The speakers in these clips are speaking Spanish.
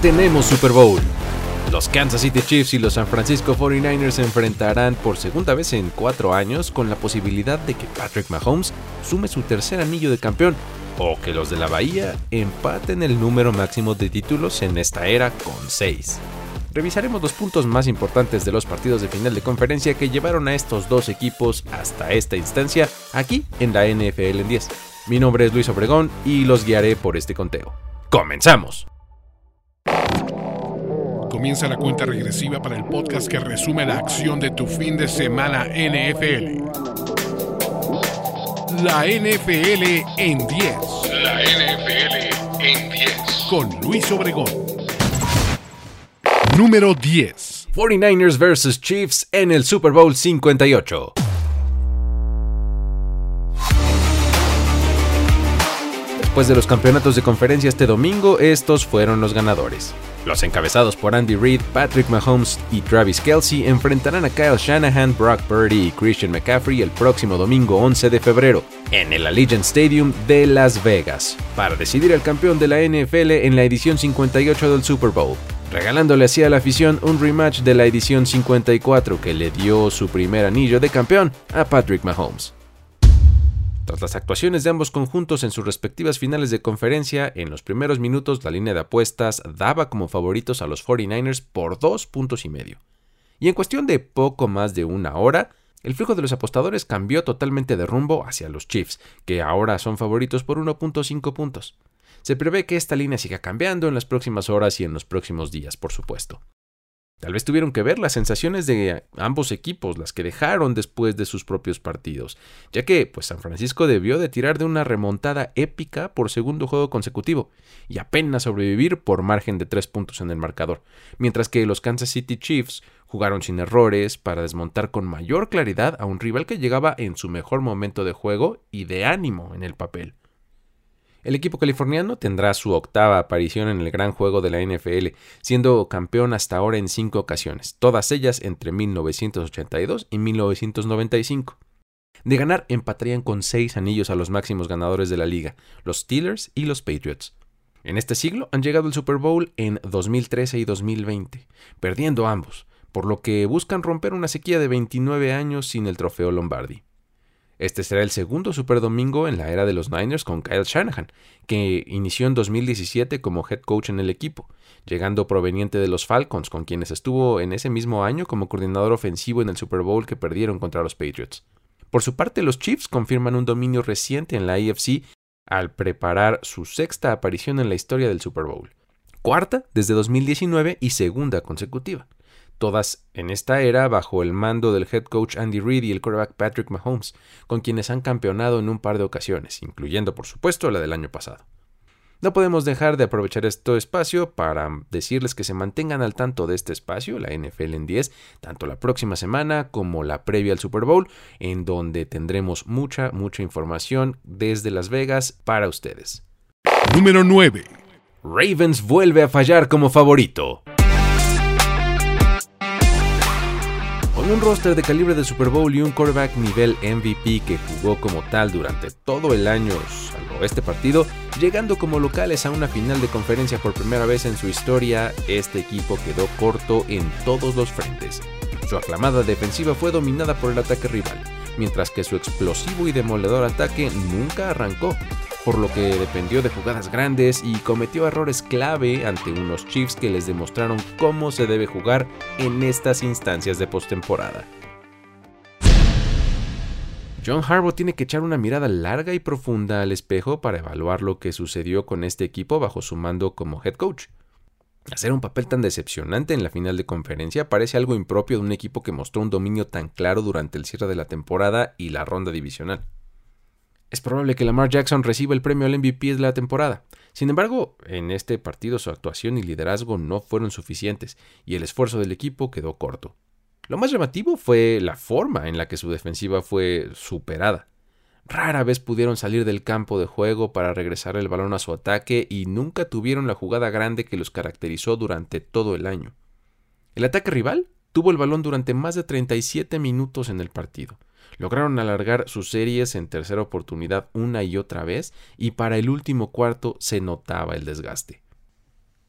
tenemos Super Bowl. Los Kansas City Chiefs y los San Francisco 49ers se enfrentarán por segunda vez en cuatro años con la posibilidad de que Patrick Mahomes sume su tercer anillo de campeón o que los de la Bahía empaten el número máximo de títulos en esta era con seis. Revisaremos los puntos más importantes de los partidos de final de conferencia que llevaron a estos dos equipos hasta esta instancia aquí en la NFL en 10. Mi nombre es Luis Obregón y los guiaré por este conteo. ¡Comenzamos! Comienza la cuenta regresiva para el podcast que resume la acción de tu fin de semana NFL. La NFL en 10. La NFL en 10. Con Luis Obregón. Número 10. 49ers vs Chiefs en el Super Bowl 58. Después de los campeonatos de conferencia este domingo, estos fueron los ganadores. Los encabezados por Andy Reid, Patrick Mahomes y Travis Kelsey enfrentarán a Kyle Shanahan, Brock Purdy y Christian McCaffrey el próximo domingo 11 de febrero en el Allegiant Stadium de Las Vegas para decidir el campeón de la NFL en la edición 58 del Super Bowl, regalándole así a la afición un rematch de la edición 54 que le dio su primer anillo de campeón a Patrick Mahomes. Tras las actuaciones de ambos conjuntos en sus respectivas finales de conferencia, en los primeros minutos la línea de apuestas daba como favoritos a los 49ers por dos puntos y medio. Y en cuestión de poco más de una hora, el flujo de los apostadores cambió totalmente de rumbo hacia los Chiefs, que ahora son favoritos por 1.5 puntos. Se prevé que esta línea siga cambiando en las próximas horas y en los próximos días, por supuesto. Tal vez tuvieron que ver las sensaciones de ambos equipos, las que dejaron después de sus propios partidos, ya que pues San Francisco debió de tirar de una remontada épica por segundo juego consecutivo y apenas sobrevivir por margen de tres puntos en el marcador, mientras que los Kansas City Chiefs jugaron sin errores para desmontar con mayor claridad a un rival que llegaba en su mejor momento de juego y de ánimo en el papel. El equipo californiano tendrá su octava aparición en el gran juego de la NFL, siendo campeón hasta ahora en cinco ocasiones, todas ellas entre 1982 y 1995. De ganar, empatarían con seis anillos a los máximos ganadores de la liga, los Steelers y los Patriots. En este siglo han llegado al Super Bowl en 2013 y 2020, perdiendo ambos, por lo que buscan romper una sequía de 29 años sin el trofeo Lombardi. Este será el segundo Super Domingo en la era de los Niners con Kyle Shanahan, que inició en 2017 como head coach en el equipo, llegando proveniente de los Falcons, con quienes estuvo en ese mismo año como coordinador ofensivo en el Super Bowl que perdieron contra los Patriots. Por su parte, los Chiefs confirman un dominio reciente en la AFC al preparar su sexta aparición en la historia del Super Bowl, cuarta desde 2019 y segunda consecutiva todas en esta era bajo el mando del head coach Andy Reid y el quarterback Patrick Mahomes, con quienes han campeonado en un par de ocasiones, incluyendo por supuesto la del año pasado. No podemos dejar de aprovechar este espacio para decirles que se mantengan al tanto de este espacio, la NFL en 10, tanto la próxima semana como la previa al Super Bowl, en donde tendremos mucha, mucha información desde Las Vegas para ustedes. Número 9. Ravens vuelve a fallar como favorito. Un roster de calibre de Super Bowl y un quarterback nivel MVP que jugó como tal durante todo el año, salvo este partido, llegando como locales a una final de conferencia por primera vez en su historia, este equipo quedó corto en todos los frentes. Su aclamada defensiva fue dominada por el ataque rival, mientras que su explosivo y demoledor ataque nunca arrancó, por lo que dependió de jugadas grandes y cometió errores clave ante unos Chiefs que les demostraron cómo se debe jugar en estas instancias de postemporada. John Harbaugh tiene que echar una mirada larga y profunda al espejo para evaluar lo que sucedió con este equipo bajo su mando como head coach. Hacer un papel tan decepcionante en la final de conferencia parece algo impropio de un equipo que mostró un dominio tan claro durante el cierre de la temporada y la ronda divisional. Es probable que Lamar Jackson reciba el premio al MVP de la temporada. Sin embargo, en este partido su actuación y liderazgo no fueron suficientes y el esfuerzo del equipo quedó corto. Lo más llamativo fue la forma en la que su defensiva fue superada. Rara vez pudieron salir del campo de juego para regresar el balón a su ataque y nunca tuvieron la jugada grande que los caracterizó durante todo el año. El ataque rival tuvo el balón durante más de 37 minutos en el partido Lograron alargar sus series en tercera oportunidad una y otra vez y para el último cuarto se notaba el desgaste.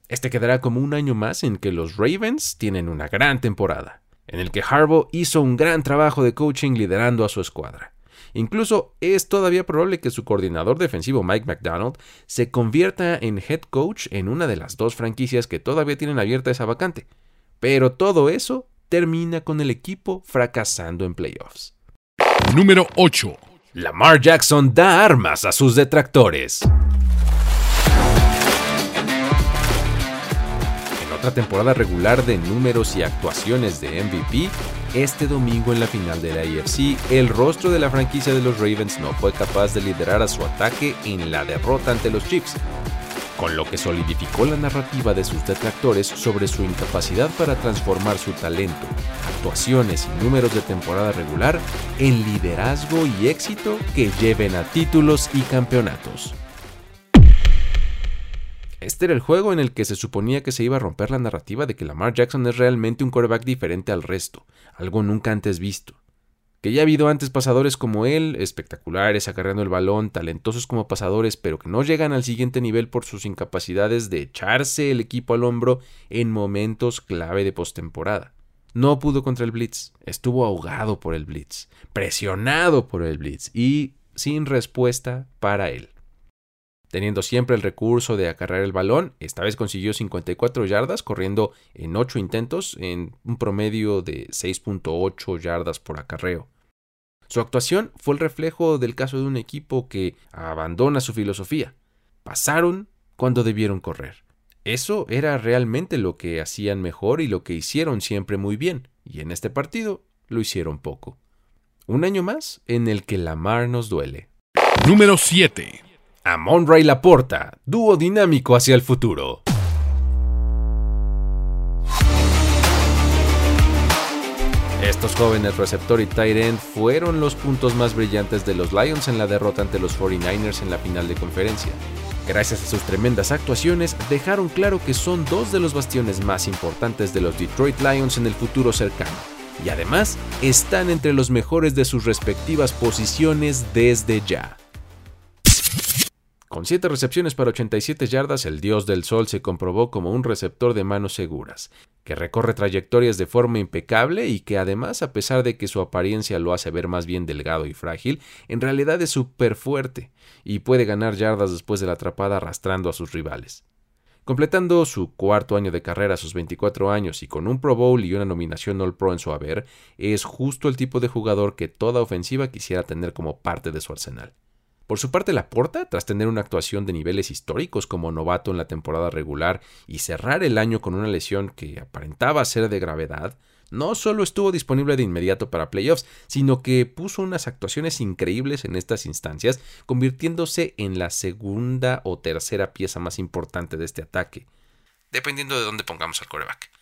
Este quedará como un año más en que los Ravens tienen una gran temporada, en el que Harbaugh hizo un gran trabajo de coaching liderando a su escuadra. Incluso es todavía probable que su coordinador defensivo Mike McDonald se convierta en head coach en una de las dos franquicias que todavía tienen abierta esa vacante. Pero todo eso termina con el equipo fracasando en playoffs. Número 8. Lamar Jackson da armas a sus detractores. En otra temporada regular de números y actuaciones de MVP, este domingo en la final de la AFC, el rostro de la franquicia de los Ravens no fue capaz de liderar a su ataque en la derrota ante los Chiefs, con lo que solidificó la narrativa de sus detractores sobre su incapacidad para transformar su talento, actuaciones y números de temporada regular en liderazgo y éxito que lleven a títulos y campeonatos. Este era el juego en el que se suponía que se iba a romper la narrativa de que Lamar Jackson es realmente un quarterback diferente al resto, algo nunca antes visto. Que ya ha habido antes pasadores como él, espectaculares, acarreando el balón, talentosos como pasadores, pero que no llegan al siguiente nivel por sus incapacidades de echarse el equipo al hombro en momentos clave de postemporada. No pudo contra el Blitz, estuvo ahogado por el Blitz, presionado por el Blitz y sin respuesta para él teniendo siempre el recurso de acarrear el balón. Esta vez consiguió 54 yardas, corriendo en 8 intentos, en un promedio de 6.8 yardas por acarreo. Su actuación fue el reflejo del caso de un equipo que abandona su filosofía. Pasaron cuando debieron correr. Eso era realmente lo que hacían mejor y lo que hicieron siempre muy bien, y en este partido lo hicieron poco. Un año más en el que la mar nos duele. Número 7. Amon Ray Laporta, dúo dinámico hacia el futuro. Estos jóvenes receptor y tight end fueron los puntos más brillantes de los Lions en la derrota ante los 49ers en la final de conferencia. Gracias a sus tremendas actuaciones, dejaron claro que son dos de los bastiones más importantes de los Detroit Lions en el futuro cercano. Y además, están entre los mejores de sus respectivas posiciones desde ya. Con 7 recepciones para 87 yardas, el dios del sol se comprobó como un receptor de manos seguras, que recorre trayectorias de forma impecable y que además, a pesar de que su apariencia lo hace ver más bien delgado y frágil, en realidad es súper fuerte y puede ganar yardas después de la atrapada arrastrando a sus rivales. Completando su cuarto año de carrera a sus 24 años y con un Pro Bowl y una nominación All Pro en su haber, es justo el tipo de jugador que toda ofensiva quisiera tener como parte de su arsenal. Por su parte, Laporta, tras tener una actuación de niveles históricos como novato en la temporada regular y cerrar el año con una lesión que aparentaba ser de gravedad, no solo estuvo disponible de inmediato para playoffs, sino que puso unas actuaciones increíbles en estas instancias, convirtiéndose en la segunda o tercera pieza más importante de este ataque, dependiendo de dónde pongamos al coreback.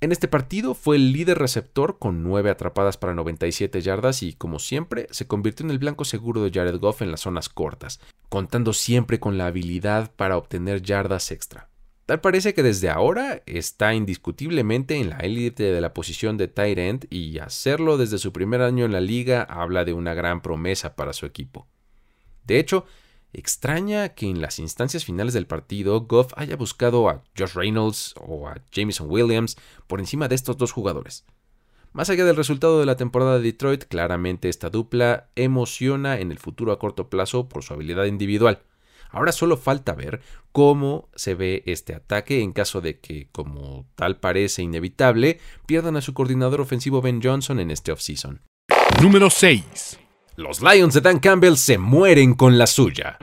En este partido fue el líder receptor con 9 atrapadas para 97 yardas y, como siempre, se convirtió en el blanco seguro de Jared Goff en las zonas cortas, contando siempre con la habilidad para obtener yardas extra. Tal parece que desde ahora está indiscutiblemente en la élite de la posición de tight end y hacerlo desde su primer año en la liga habla de una gran promesa para su equipo. De hecho, Extraña que en las instancias finales del partido Goff haya buscado a Josh Reynolds o a Jameson Williams por encima de estos dos jugadores. Más allá del resultado de la temporada de Detroit, claramente esta dupla emociona en el futuro a corto plazo por su habilidad individual. Ahora solo falta ver cómo se ve este ataque en caso de que, como tal parece inevitable, pierdan a su coordinador ofensivo Ben Johnson en este offseason. Número 6. Los Lions de Dan Campbell se mueren con la suya.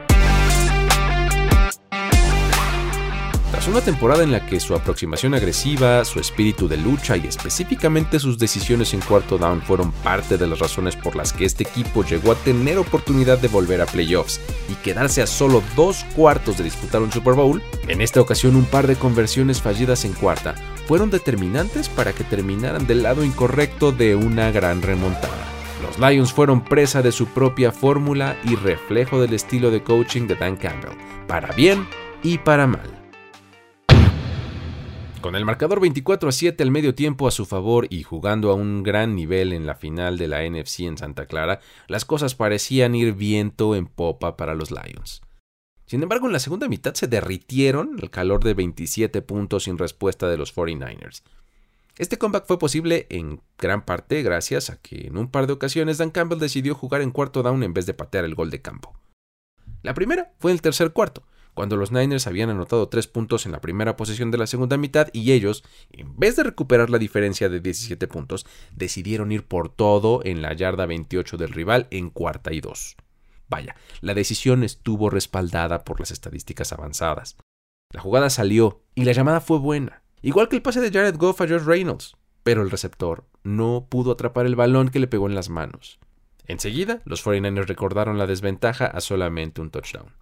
Tras una temporada en la que su aproximación agresiva, su espíritu de lucha y específicamente sus decisiones en cuarto down fueron parte de las razones por las que este equipo llegó a tener oportunidad de volver a playoffs y quedarse a solo dos cuartos de disputar un Super Bowl, en esta ocasión un par de conversiones fallidas en cuarta fueron determinantes para que terminaran del lado incorrecto de una gran remontada. Los Lions fueron presa de su propia fórmula y reflejo del estilo de coaching de Dan Campbell, para bien y para mal. Con el marcador 24 a 7 al medio tiempo a su favor y jugando a un gran nivel en la final de la NFC en Santa Clara, las cosas parecían ir viento en popa para los Lions. Sin embargo, en la segunda mitad se derritieron al calor de 27 puntos sin respuesta de los 49ers. Este comeback fue posible en gran parte gracias a que en un par de ocasiones Dan Campbell decidió jugar en cuarto down en vez de patear el gol de campo. La primera fue en el tercer cuarto, cuando los Niners habían anotado tres puntos en la primera posesión de la segunda mitad y ellos, en vez de recuperar la diferencia de 17 puntos, decidieron ir por todo en la yarda 28 del rival en cuarta y dos. Vaya, la decisión estuvo respaldada por las estadísticas avanzadas. La jugada salió y la llamada fue buena, igual que el pase de Jared Goff a Josh Reynolds, pero el receptor no pudo atrapar el balón que le pegó en las manos. Enseguida, los 49ers recordaron la desventaja a solamente un touchdown.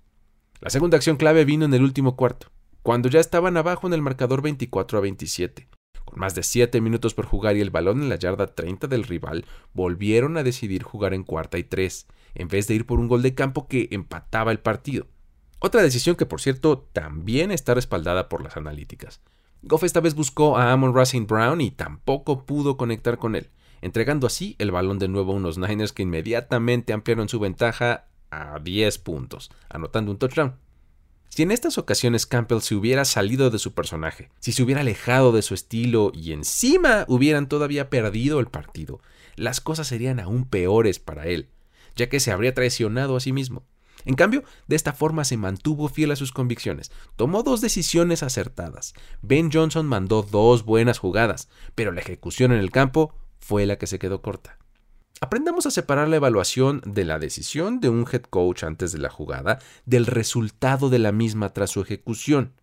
La segunda acción clave vino en el último cuarto, cuando ya estaban abajo en el marcador 24 a 27. Con más de 7 minutos por jugar y el balón en la yarda 30 del rival, volvieron a decidir jugar en cuarta y 3, en vez de ir por un gol de campo que empataba el partido. Otra decisión que, por cierto, también está respaldada por las analíticas. Goff esta vez buscó a Amon Racing Brown y tampoco pudo conectar con él, entregando así el balón de nuevo a unos Niners que inmediatamente ampliaron su ventaja a 10 puntos, anotando un touchdown. Si en estas ocasiones Campbell se hubiera salido de su personaje, si se hubiera alejado de su estilo y encima hubieran todavía perdido el partido, las cosas serían aún peores para él, ya que se habría traicionado a sí mismo. En cambio, de esta forma se mantuvo fiel a sus convicciones, tomó dos decisiones acertadas. Ben Johnson mandó dos buenas jugadas, pero la ejecución en el campo fue la que se quedó corta. Aprendamos a separar la evaluación de la decisión de un head coach antes de la jugada del resultado de la misma tras su ejecución.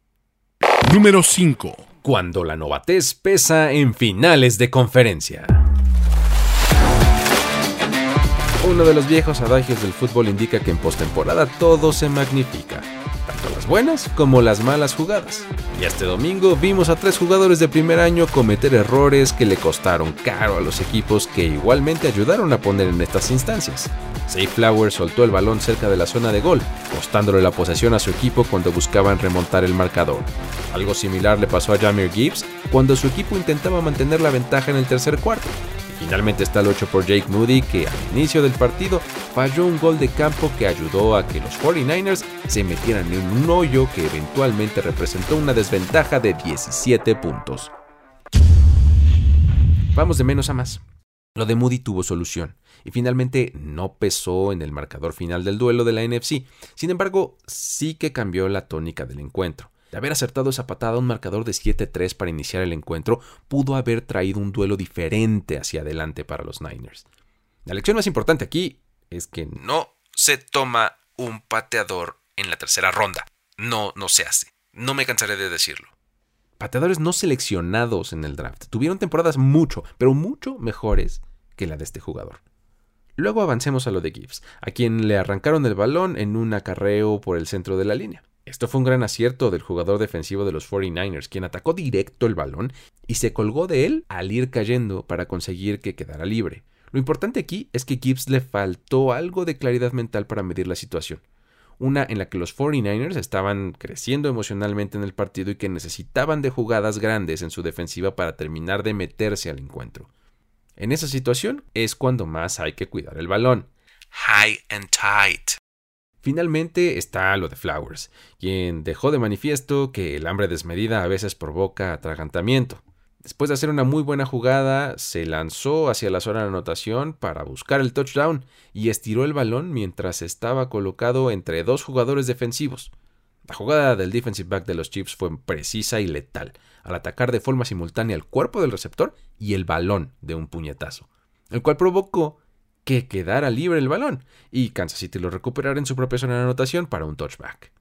Número 5. Cuando la novatez pesa en finales de conferencia. Uno de los viejos adagios del fútbol indica que en postemporada todo se magnifica tanto las buenas como las malas jugadas. Y este domingo vimos a tres jugadores de primer año cometer errores que le costaron caro a los equipos que igualmente ayudaron a poner en estas instancias. Safe Flowers soltó el balón cerca de la zona de gol, costándole la posesión a su equipo cuando buscaban remontar el marcador. Algo similar le pasó a Jamir Gibbs cuando su equipo intentaba mantener la ventaja en el tercer cuarto. Finalmente está el 8 por Jake Moody, que al inicio del partido falló un gol de campo que ayudó a que los 49ers se metieran en un hoyo que eventualmente representó una desventaja de 17 puntos. Vamos de menos a más. Lo de Moody tuvo solución y finalmente no pesó en el marcador final del duelo de la NFC. Sin embargo, sí que cambió la tónica del encuentro. De haber acertado esa patada a un marcador de 7-3 para iniciar el encuentro, pudo haber traído un duelo diferente hacia adelante para los Niners. La lección más importante aquí es que no se toma un pateador en la tercera ronda. No, no se hace. No me cansaré de decirlo. Pateadores no seleccionados en el draft tuvieron temporadas mucho, pero mucho mejores que la de este jugador. Luego avancemos a lo de Gibbs, a quien le arrancaron el balón en un acarreo por el centro de la línea. Esto fue un gran acierto del jugador defensivo de los 49ers, quien atacó directo el balón y se colgó de él al ir cayendo para conseguir que quedara libre. Lo importante aquí es que Gibbs le faltó algo de claridad mental para medir la situación. Una en la que los 49ers estaban creciendo emocionalmente en el partido y que necesitaban de jugadas grandes en su defensiva para terminar de meterse al encuentro. En esa situación es cuando más hay que cuidar el balón. High and tight. Finalmente está lo de Flowers, quien dejó de manifiesto que el hambre desmedida a veces provoca atragantamiento. Después de hacer una muy buena jugada, se lanzó hacia la zona de anotación para buscar el touchdown y estiró el balón mientras estaba colocado entre dos jugadores defensivos. La jugada del defensive back de los Chiefs fue precisa y letal, al atacar de forma simultánea el cuerpo del receptor y el balón de un puñetazo, el cual provocó que quedara libre el balón y Kansas City lo recuperara en su propia zona de anotación para un touchback.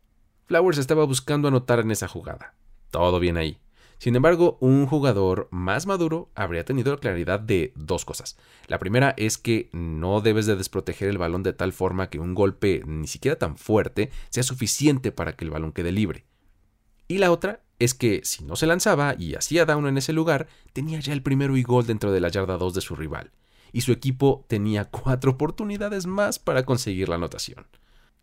Flowers estaba buscando anotar en esa jugada. Todo bien ahí. Sin embargo, un jugador más maduro habría tenido la claridad de dos cosas. La primera es que no debes de desproteger el balón de tal forma que un golpe ni siquiera tan fuerte sea suficiente para que el balón quede libre. Y la otra es que si no se lanzaba y hacía down en ese lugar, tenía ya el primero y gol dentro de la yarda 2 de su rival y su equipo tenía cuatro oportunidades más para conseguir la anotación.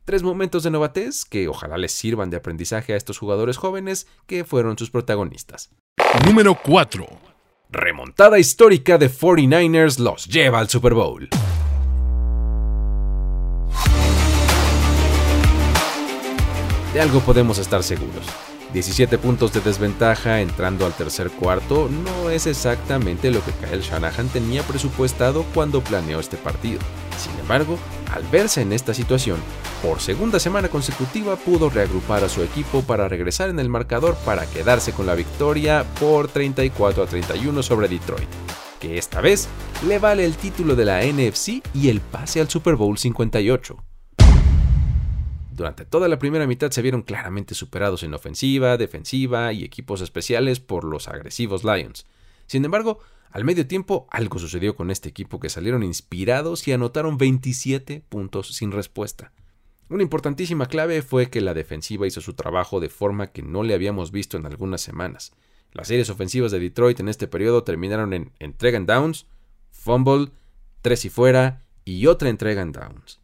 Tres momentos de novatez que ojalá les sirvan de aprendizaje a estos jugadores jóvenes que fueron sus protagonistas. Número 4. Remontada histórica de 49ers los lleva al Super Bowl. De algo podemos estar seguros. 17 puntos de desventaja entrando al tercer cuarto no es exactamente lo que Kyle Shanahan tenía presupuestado cuando planeó este partido. Sin embargo, al verse en esta situación, por segunda semana consecutiva pudo reagrupar a su equipo para regresar en el marcador para quedarse con la victoria por 34 a 31 sobre Detroit, que esta vez le vale el título de la NFC y el pase al Super Bowl 58. Durante toda la primera mitad se vieron claramente superados en ofensiva, defensiva y equipos especiales por los agresivos Lions. Sin embargo, al medio tiempo algo sucedió con este equipo que salieron inspirados y anotaron 27 puntos sin respuesta. Una importantísima clave fue que la defensiva hizo su trabajo de forma que no le habíamos visto en algunas semanas. Las series ofensivas de Detroit en este periodo terminaron en entrega en downs, fumble, tres y fuera y otra entrega en downs.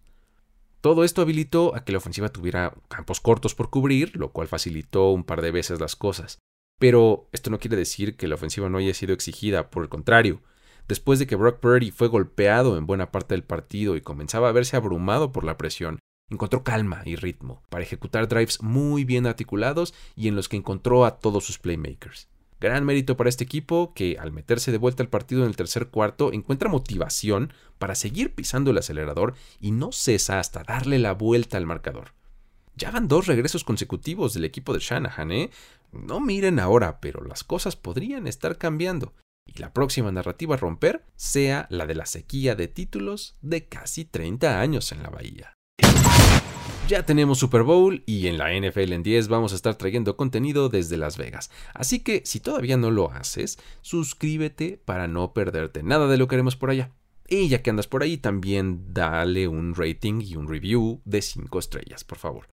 Todo esto habilitó a que la ofensiva tuviera campos cortos por cubrir, lo cual facilitó un par de veces las cosas. Pero esto no quiere decir que la ofensiva no haya sido exigida, por el contrario. Después de que Brock Purdy fue golpeado en buena parte del partido y comenzaba a verse abrumado por la presión, encontró calma y ritmo para ejecutar drives muy bien articulados y en los que encontró a todos sus playmakers. Gran mérito para este equipo que al meterse de vuelta al partido en el tercer cuarto encuentra motivación para seguir pisando el acelerador y no cesa hasta darle la vuelta al marcador. Ya van dos regresos consecutivos del equipo de Shanahan, ¿eh? No miren ahora, pero las cosas podrían estar cambiando y la próxima narrativa a romper sea la de la sequía de títulos de casi 30 años en la Bahía. Ya tenemos Super Bowl y en la NFL en 10 vamos a estar trayendo contenido desde Las Vegas. Así que si todavía no lo haces, suscríbete para no perderte nada de lo que haremos por allá. Y ya que andas por ahí, también dale un rating y un review de 5 estrellas, por favor.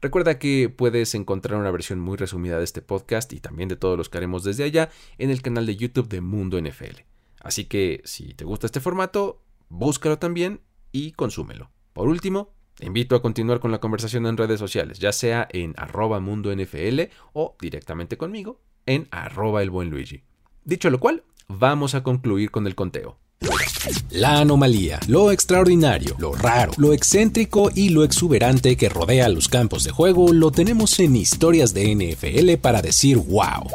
Recuerda que puedes encontrar una versión muy resumida de este podcast y también de todos los que haremos desde allá en el canal de YouTube de Mundo NFL. Así que si te gusta este formato, búscalo también y consúmelo. Por último, te invito a continuar con la conversación en redes sociales, ya sea en arroba mundo NFL o directamente conmigo en arroba el buen Luigi. Dicho lo cual, vamos a concluir con el conteo. La anomalía, lo extraordinario, lo raro, lo excéntrico y lo exuberante que rodea los campos de juego lo tenemos en historias de NFL para decir wow.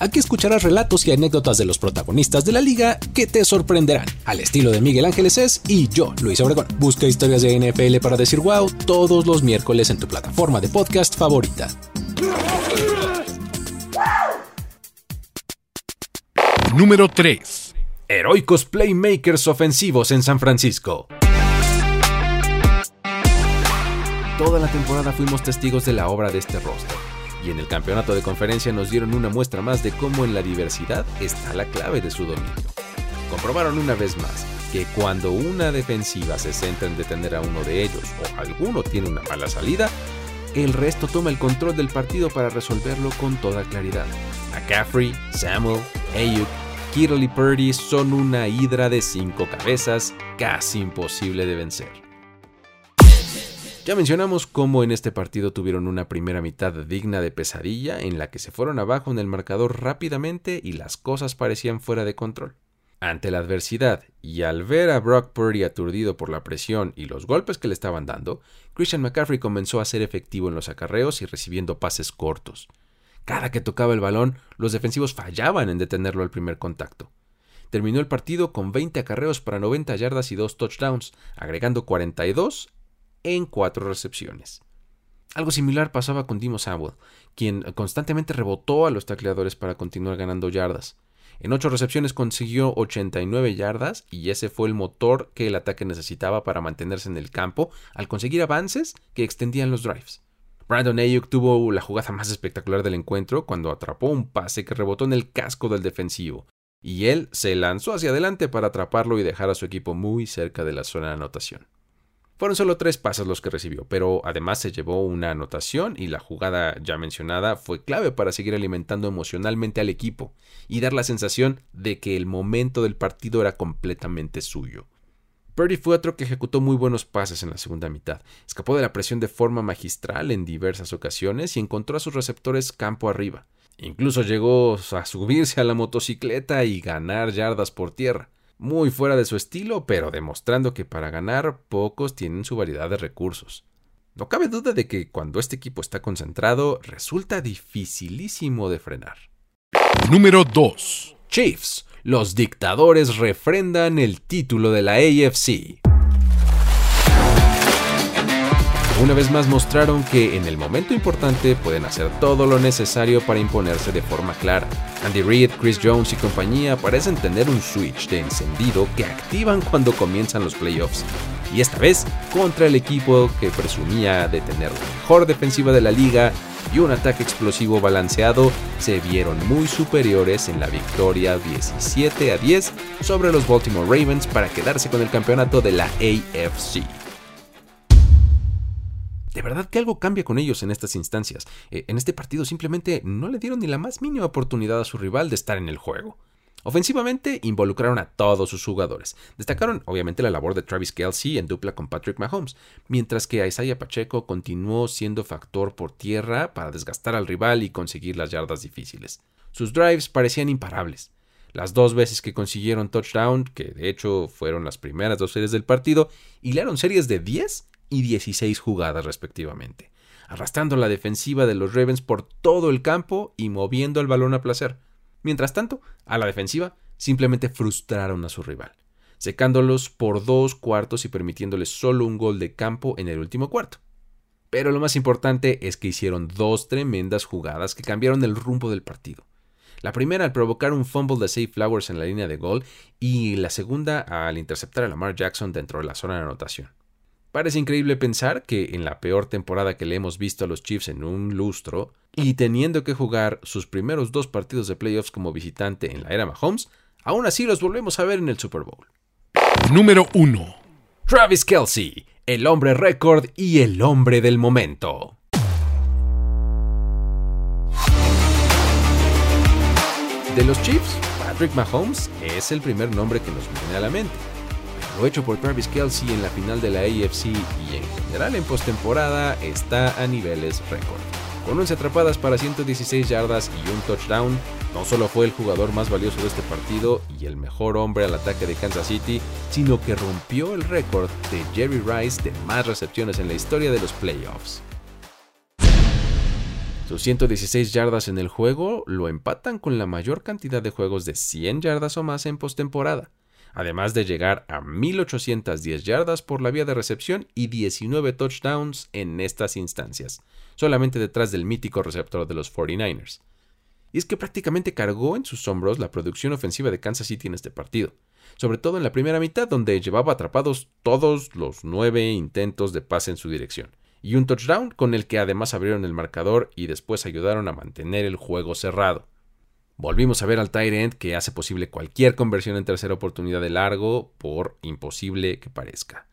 Aquí escucharás relatos y anécdotas de los protagonistas de la liga que te sorprenderán, al estilo de Miguel Ángeles es y yo, Luis Obregón. Busca historias de NFL para decir wow todos los miércoles en tu plataforma de podcast favorita. Número 3. Heroicos playmakers ofensivos en San Francisco. Toda la temporada fuimos testigos de la obra de este roster y en el campeonato de conferencia nos dieron una muestra más de cómo en la diversidad está la clave de su dominio. Comprobaron una vez más que cuando una defensiva se centra en detener a uno de ellos o alguno tiene una mala salida, el resto toma el control del partido para resolverlo con toda claridad. McCaffrey, Samuel, Ayuk, Kittle y Purdy son una hidra de cinco cabezas casi imposible de vencer. Ya mencionamos cómo en este partido tuvieron una primera mitad digna de pesadilla en la que se fueron abajo en el marcador rápidamente y las cosas parecían fuera de control. Ante la adversidad y al ver a Brock Purdy aturdido por la presión y los golpes que le estaban dando, Christian McCaffrey comenzó a ser efectivo en los acarreos y recibiendo pases cortos. Cada que tocaba el balón, los defensivos fallaban en detenerlo al primer contacto. Terminó el partido con 20 acarreos para 90 yardas y 2 touchdowns, agregando 42 en cuatro recepciones. Algo similar pasaba con Dimo Samuel, quien constantemente rebotó a los tacleadores para continuar ganando yardas. En ocho recepciones consiguió 89 yardas y ese fue el motor que el ataque necesitaba para mantenerse en el campo al conseguir avances que extendían los drives. Brandon Ayuk tuvo la jugada más espectacular del encuentro cuando atrapó un pase que rebotó en el casco del defensivo, y él se lanzó hacia adelante para atraparlo y dejar a su equipo muy cerca de la zona de anotación. Fueron solo tres pases los que recibió, pero además se llevó una anotación y la jugada ya mencionada fue clave para seguir alimentando emocionalmente al equipo y dar la sensación de que el momento del partido era completamente suyo. Purdy fue otro que ejecutó muy buenos pases en la segunda mitad, escapó de la presión de forma magistral en diversas ocasiones y encontró a sus receptores campo arriba. Incluso llegó a subirse a la motocicleta y ganar yardas por tierra muy fuera de su estilo, pero demostrando que para ganar pocos tienen su variedad de recursos. No cabe duda de que cuando este equipo está concentrado, resulta dificilísimo de frenar. Número 2. Chiefs, los dictadores refrendan el título de la AFC. Una vez más mostraron que en el momento importante pueden hacer todo lo necesario para imponerse de forma clara. Andy Reid, Chris Jones y compañía parecen tener un switch de encendido que activan cuando comienzan los playoffs. Y esta vez contra el equipo que presumía de tener la mejor defensiva de la liga y un ataque explosivo balanceado, se vieron muy superiores en la victoria 17 a 10 sobre los Baltimore Ravens para quedarse con el campeonato de la AFC. De verdad que algo cambia con ellos en estas instancias. Eh, en este partido simplemente no le dieron ni la más mínima oportunidad a su rival de estar en el juego. Ofensivamente involucraron a todos sus jugadores. Destacaron obviamente la labor de Travis Kelsey en dupla con Patrick Mahomes, mientras que Isaiah Pacheco continuó siendo factor por tierra para desgastar al rival y conseguir las yardas difíciles. Sus drives parecían imparables. Las dos veces que consiguieron touchdown, que de hecho fueron las primeras dos series del partido, hilaron series de 10 y 16 jugadas respectivamente, arrastrando la defensiva de los Ravens por todo el campo y moviendo el balón a placer. Mientras tanto, a la defensiva simplemente frustraron a su rival, secándolos por dos cuartos y permitiéndoles solo un gol de campo en el último cuarto. Pero lo más importante es que hicieron dos tremendas jugadas que cambiaron el rumbo del partido. La primera al provocar un fumble de Safe Flowers en la línea de gol y la segunda al interceptar a Lamar Jackson dentro de la zona de anotación. Parece increíble pensar que en la peor temporada que le hemos visto a los Chiefs en un lustro, y teniendo que jugar sus primeros dos partidos de playoffs como visitante en la era Mahomes, aún así los volvemos a ver en el Super Bowl. Número 1. Travis Kelsey, el hombre récord y el hombre del momento. De los Chiefs, Patrick Mahomes es el primer nombre que nos viene a la mente lo hecho por Travis Kelsey en la final de la AFC y en general en postemporada está a niveles récord. Con 11 atrapadas para 116 yardas y un touchdown, no solo fue el jugador más valioso de este partido y el mejor hombre al ataque de Kansas City, sino que rompió el récord de Jerry Rice de más recepciones en la historia de los playoffs. Sus 116 yardas en el juego lo empatan con la mayor cantidad de juegos de 100 yardas o más en postemporada además de llegar a 1810 yardas por la vía de recepción y 19 touchdowns en estas instancias, solamente detrás del mítico receptor de los 49ers. Y es que prácticamente cargó en sus hombros la producción ofensiva de Kansas City en este partido, sobre todo en la primera mitad donde llevaba atrapados todos los nueve intentos de pase en su dirección, y un touchdown con el que además abrieron el marcador y después ayudaron a mantener el juego cerrado. Volvimos a ver al end que hace posible cualquier conversión en tercera oportunidad de largo, por imposible que parezca.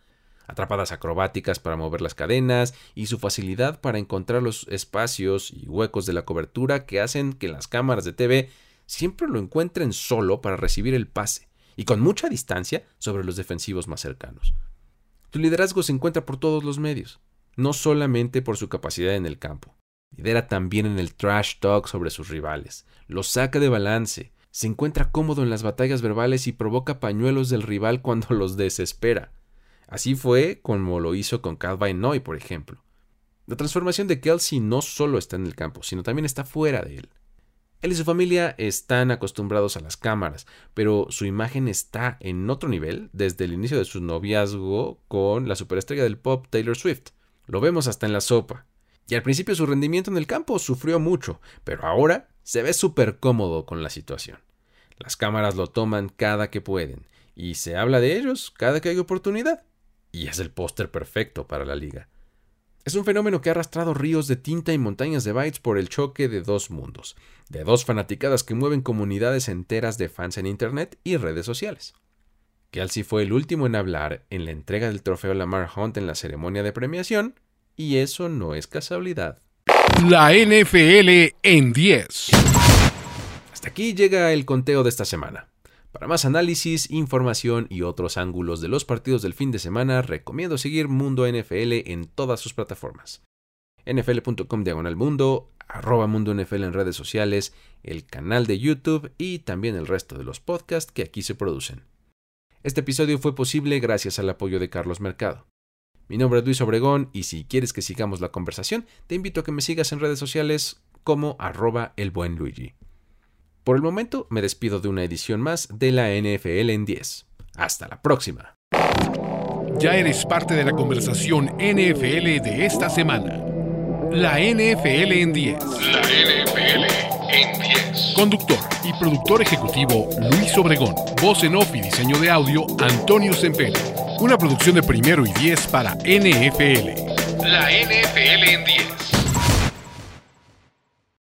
Atrapadas acrobáticas para mover las cadenas y su facilidad para encontrar los espacios y huecos de la cobertura que hacen que las cámaras de TV siempre lo encuentren solo para recibir el pase y con mucha distancia sobre los defensivos más cercanos. Su liderazgo se encuentra por todos los medios, no solamente por su capacidad en el campo, Lidera también en el trash talk sobre sus rivales, los saca de balance, se encuentra cómodo en las batallas verbales y provoca pañuelos del rival cuando los desespera. Así fue como lo hizo con Calvin Noy, por ejemplo. La transformación de Kelsey no solo está en el campo, sino también está fuera de él. Él y su familia están acostumbrados a las cámaras, pero su imagen está en otro nivel desde el inicio de su noviazgo con la superestrella del pop Taylor Swift. Lo vemos hasta en la sopa, y al principio su rendimiento en el campo sufrió mucho, pero ahora se ve súper cómodo con la situación. Las cámaras lo toman cada que pueden, y se habla de ellos cada que hay oportunidad. Y es el póster perfecto para la liga. Es un fenómeno que ha arrastrado ríos de tinta y montañas de bytes por el choque de dos mundos, de dos fanaticadas que mueven comunidades enteras de fans en Internet y redes sociales. Kelsey fue el último en hablar en la entrega del trofeo Lamar Hunt en la ceremonia de premiación, y eso no es casualidad. La NFL en 10. Hasta aquí llega el conteo de esta semana. Para más análisis, información y otros ángulos de los partidos del fin de semana, recomiendo seguir Mundo NFL en todas sus plataformas. nfl.com diagonal mundo, arroba mundo NFL en redes sociales, el canal de YouTube y también el resto de los podcasts que aquí se producen. Este episodio fue posible gracias al apoyo de Carlos Mercado. Mi nombre es Luis Obregón y si quieres que sigamos la conversación, te invito a que me sigas en redes sociales como arroba el buen Luigi. Por el momento me despido de una edición más de la NFL en 10. Hasta la próxima. Ya eres parte de la conversación NFL de esta semana. La NFL en 10. La NFL en 10. Conductor y productor ejecutivo Luis Obregón. Voz en off y diseño de audio Antonio Sempere. Una producción de primero y 10 para NFL. La NFL en 10.